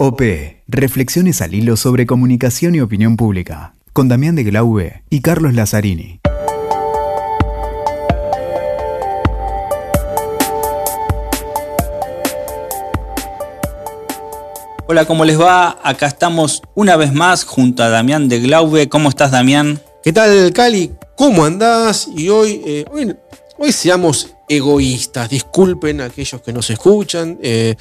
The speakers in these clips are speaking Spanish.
OP. Reflexiones al hilo sobre comunicación y opinión pública. Con Damián de Glaube y Carlos Lazzarini. Hola, ¿cómo les va? Acá estamos una vez más junto a Damián de Glaube. ¿Cómo estás, Damián? ¿Qué tal, Cali? ¿Cómo andás? Y hoy, eh, hoy, hoy seamos egoístas. Disculpen a aquellos que nos escuchan. eh,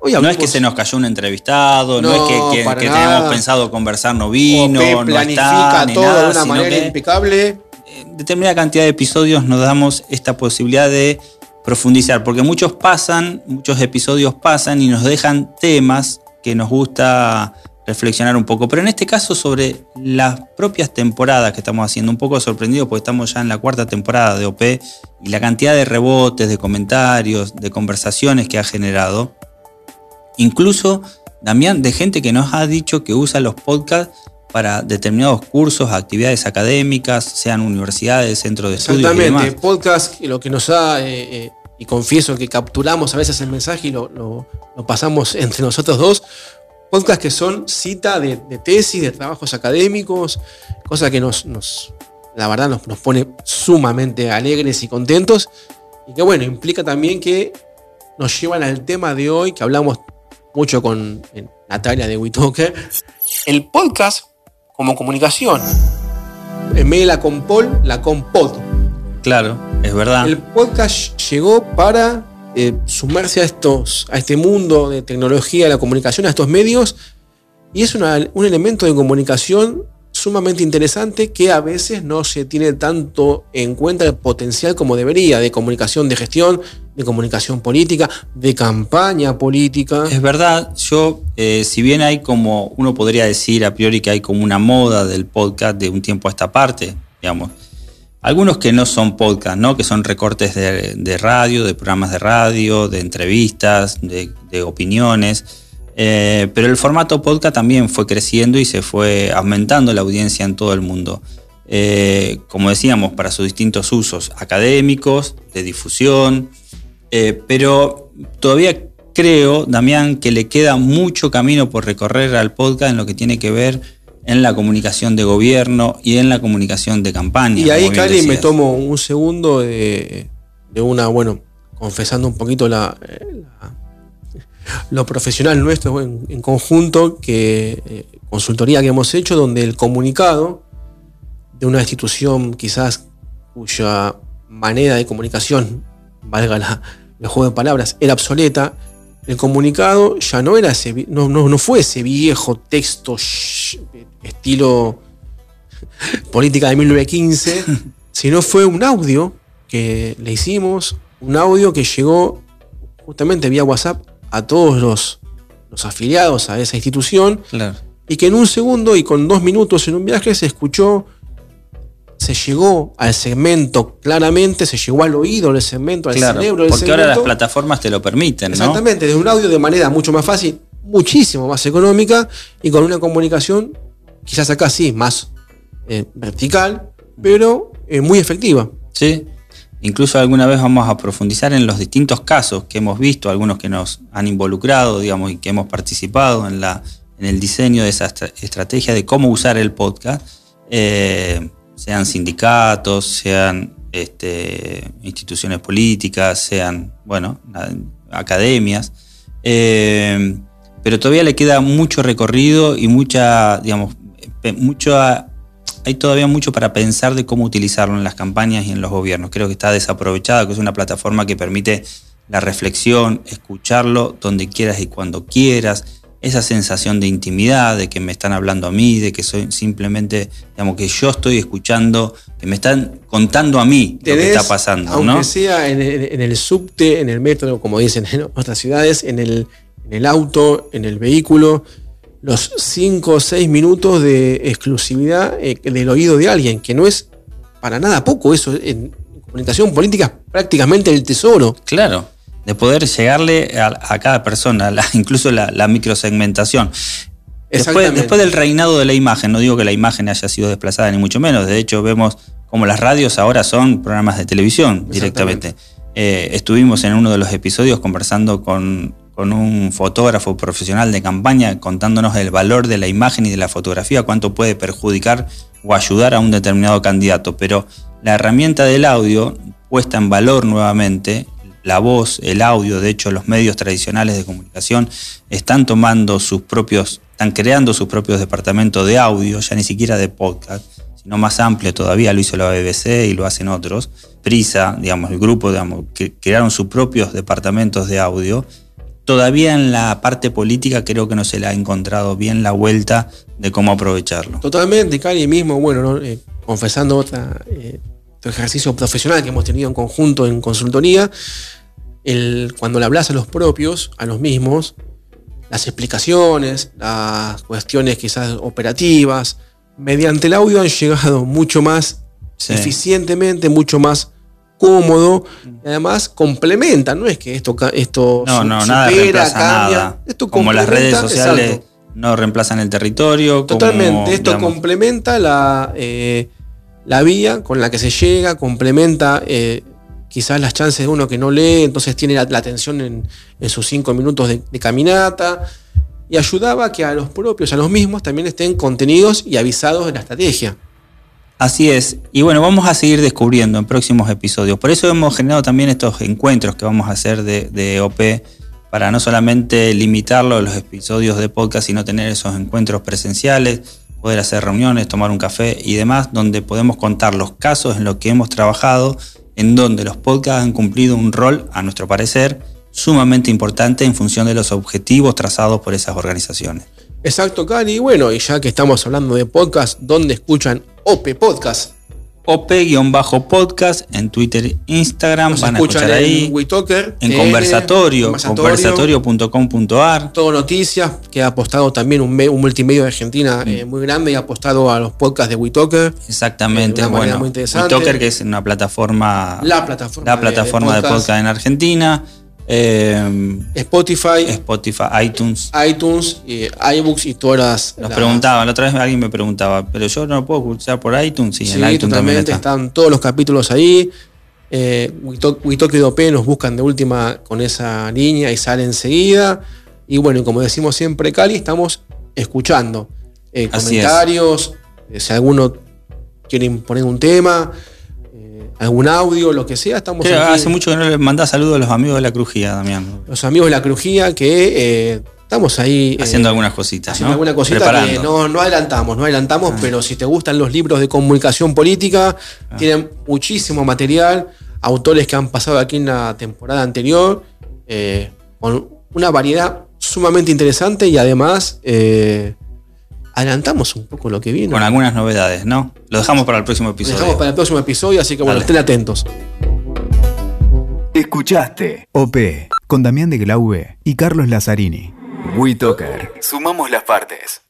hoy No es que se nos cayó un entrevistado, no, No, es que, que- que teníamos pensado conversar, no vino, OP no está, ni todo nada, de una sino manera que impecable. en determinada cantidad de episodios nos damos esta posibilidad de profundizar, porque muchos pasan, muchos episodios pasan y nos dejan temas que nos gusta reflexionar un poco. Pero en este caso sobre las propias temporadas que estamos haciendo, un poco sorprendidos porque estamos ya en la cuarta temporada de OP y la cantidad de rebotes, de comentarios, de conversaciones que ha generado. Incluso, Damián, de gente que nos ha dicho que usa los podcasts para determinados cursos, actividades académicas, sean universidades, centros de estudios y Exactamente. Podcast, lo que nos da, eh, eh, y confieso que capturamos a veces el mensaje y lo, lo- lo pasamos entre nosotros dos. Podcasts que son cita de, de tesis, de trabajos académicos, cosa que nos, nos la verdad, nos, nos pone sumamente alegres y contentos. Y que bueno, implica también que nos llevan al tema de hoy, que hablamos mucho con Natalia de WeTalker, el podcast como comunicación. En vez de la compol, la compod. Claro, es verdad. El podcast llegó para eh, sumarse a, estos, a este mundo de tecnología, la comunicación, a estos medios, y es una- un elemento de comunicación sumamente interesante que a veces no se tiene tanto en cuenta el potencial como debería, de comunicación de gestión, de comunicación política, de campaña política. Es verdad, yo, eh, si bien hay como, uno podría decir a priori que hay como una moda del podcast de un tiempo a esta parte, digamos, algunos que no son podcast, ¿no? que son recortes de, radio, de programas de radio, de entrevistas, de, de opiniones, eh, pero el formato podcast también fue creciendo y se fue aumentando la audiencia en todo el mundo. Eh, como decíamos, para sus distintos usos académicos, de difusión, eh, pero todavía creo, Damián, que le queda mucho camino por recorrer al podcast en lo que tiene que ver en la comunicación de gobierno y en la comunicación de campaña. Y ahí, Cali, me tomo un segundo de, de una, bueno, confesando un poquito la, eh, la- lo profesional nuestro en, en conjunto, que eh, consultoría que hemos hecho, donde el comunicado de una institución quizás cuya manera de comunicación, valga la, el juego de palabras, era obsoleta, el comunicado ya no era ese, no, no, no fue ese viejo texto estilo política de 1915, sino fue un audio que le hicimos, un audio que llegó justamente vía WhatsApp a todos los, los afiliados a esa institución Claro. y que en un segundo y con dos minutos en un viaje se escuchó, se llegó al segmento claramente, se llegó al oído del segmento, al Claro, cerebro del porque ahora las plataformas te lo permiten, ¿no? Exactamente, de un audio de manera mucho más fácil, muchísimo más económica y con una comunicación quizás acá sí, más eh, vertical, pero eh, muy efectiva. Sí. Incluso alguna vez vamos a profundizar en los distintos casos que hemos visto, algunos que nos han involucrado, digamos, y que hemos participado en, la, en el diseño de esa estra- estrategia de cómo usar el podcast, eh, sean sindicatos, sean este, instituciones políticas, sean, bueno, academias. Eh, pero todavía le queda mucho recorrido y mucha, digamos, mucha hay todavía mucho para pensar de cómo utilizarlo en las campañas y en los gobiernos. Creo que está desaprovechada, que es una plataforma que permite la reflexión, escucharlo donde quieras y cuando quieras, esa sensación de intimidad, de que me están hablando a mí, de que soy simplemente, digamos, que yo estoy escuchando, que me están contando a mí lo que está pasando, aunque ¿no? sea en el, en el subte, en el metro, como dicen en otras ciudades, en el, en el auto, en el vehículo, los 5 o 6 minutos de exclusividad eh, del oído de alguien, que no es para nada poco eso. En comunicación política es prácticamente el tesoro. Claro, de poder llegarle a, a cada persona, la- incluso la, la microsegmentación. Después del reinado de la imagen, no digo que la imagen haya sido desplazada, ni mucho menos. De hecho, vemos como las radios ahora son programas de televisión directamente. Eh, estuvimos en uno de los episodios conversando con, con un fotógrafo profesional de campaña contándonos el valor de la imagen y de la fotografía, cuánto puede perjudicar o ayudar a un determinado candidato. Pero la herramienta del audio puesta en valor nuevamente, la voz, el audio, de hecho los medios tradicionales de comunicación están tomando sus propios, están creando sus propios departamentos de audio, ya ni siquiera de podcast, sino más amplio todavía, lo hizo la BBC y lo hacen otros. Prisa, digamos, el grupo, digamos, que crearon sus propios departamentos de audio todavía en la parte política creo que no se le ha encontrado bien la vuelta de cómo aprovecharlo. Totalmente, Cali mismo, bueno, eh, confesando otra, eh, ejercicio profesional que hemos tenido en conjunto en consultoría, el, cuando le hablas a los propios, a los mismos, las explicaciones, las cuestiones quizás operativas, mediante el audio han llegado mucho más eficientemente, mucho más cómodo y además complementa, no es que esto, esto no, no, nada reemplaza Nada. Esto Como las redes sociales no reemplazan el territorio. Totalmente, esto complementa la, eh, la vía con la que se llega, complementa eh, quizás las chances de uno que no lee, entonces tiene la, atención en, sus cinco minutos de, de caminata y ayudaba a que a los propios, a los mismos, también estén contenidos y avisados de la estrategia. Así es. Y bueno, vamos a seguir descubriendo en próximos episodios. Por eso hemos generado también estos encuentros que vamos a hacer de, OP para no solamente limitarlo a los episodios de podcast, sino tener esos encuentros presenciales, poder hacer reuniones, tomar un café y demás, donde podemos contar los casos en los que hemos trabajado, en donde los podcasts han cumplido un rol, a nuestro parecer, sumamente importante en función de los objetivos trazados por esas organizaciones. Exacto, Cali. Y bueno, y ya que estamos hablando de podcast, ¿dónde escuchan OP Podcast. OP-podcast en Twitter e Instagram. Nos van a escuchar ahí. En, en conversatorio, conversatorio.com.ar. Todo noticias, que ha apostado también un, multimedio de Argentina eh, muy grande y ha apostado a los podcasts de WeTalker. Exactamente, eh, bueno. Muy WeTalker, que es una plataforma. La plataforma. La plataforma de podcast en Argentina. Eh, Spotify, Spotify, iTunes, iTunes, iBooks y todas las. Nos preguntaban, la otra vez alguien me preguntaba, pero yo no puedo escuchar por iTunes. Sí, en iTunes también están todos los capítulos ahí. Eh, y OP nos buscan de última con esa línea y sale enseguida. Y bueno, como decimos siempre, Cali, estamos escuchando eh, comentarios. Eh, si alguno quiere poner un tema, algún audio, lo que sea, estamos Hace mucho que no le mandás saludos a los amigos de la Crujía, Damián. Los amigos de la Crujía que eh, estamos ahí. Eh, haciendo algunas cositas. Haciendo alguna cosita que no, adelantamos, no adelantamos, ah. pero si te gustan los libros de comunicación política, ah. tienen muchísimo material, autores que han pasado aquí en la temporada anterior, eh, con una variedad sumamente interesante y además adelantamos un poco lo que viene. Con algunas novedades, ¿no? Lo dejamos para el próximo episodio. Lo dejamos para el próximo episodio, así que bueno, estén atentos. Escuchaste OP con Damián de Glaube y Carlos Lazzarini. WeToker. Sumamos las partes.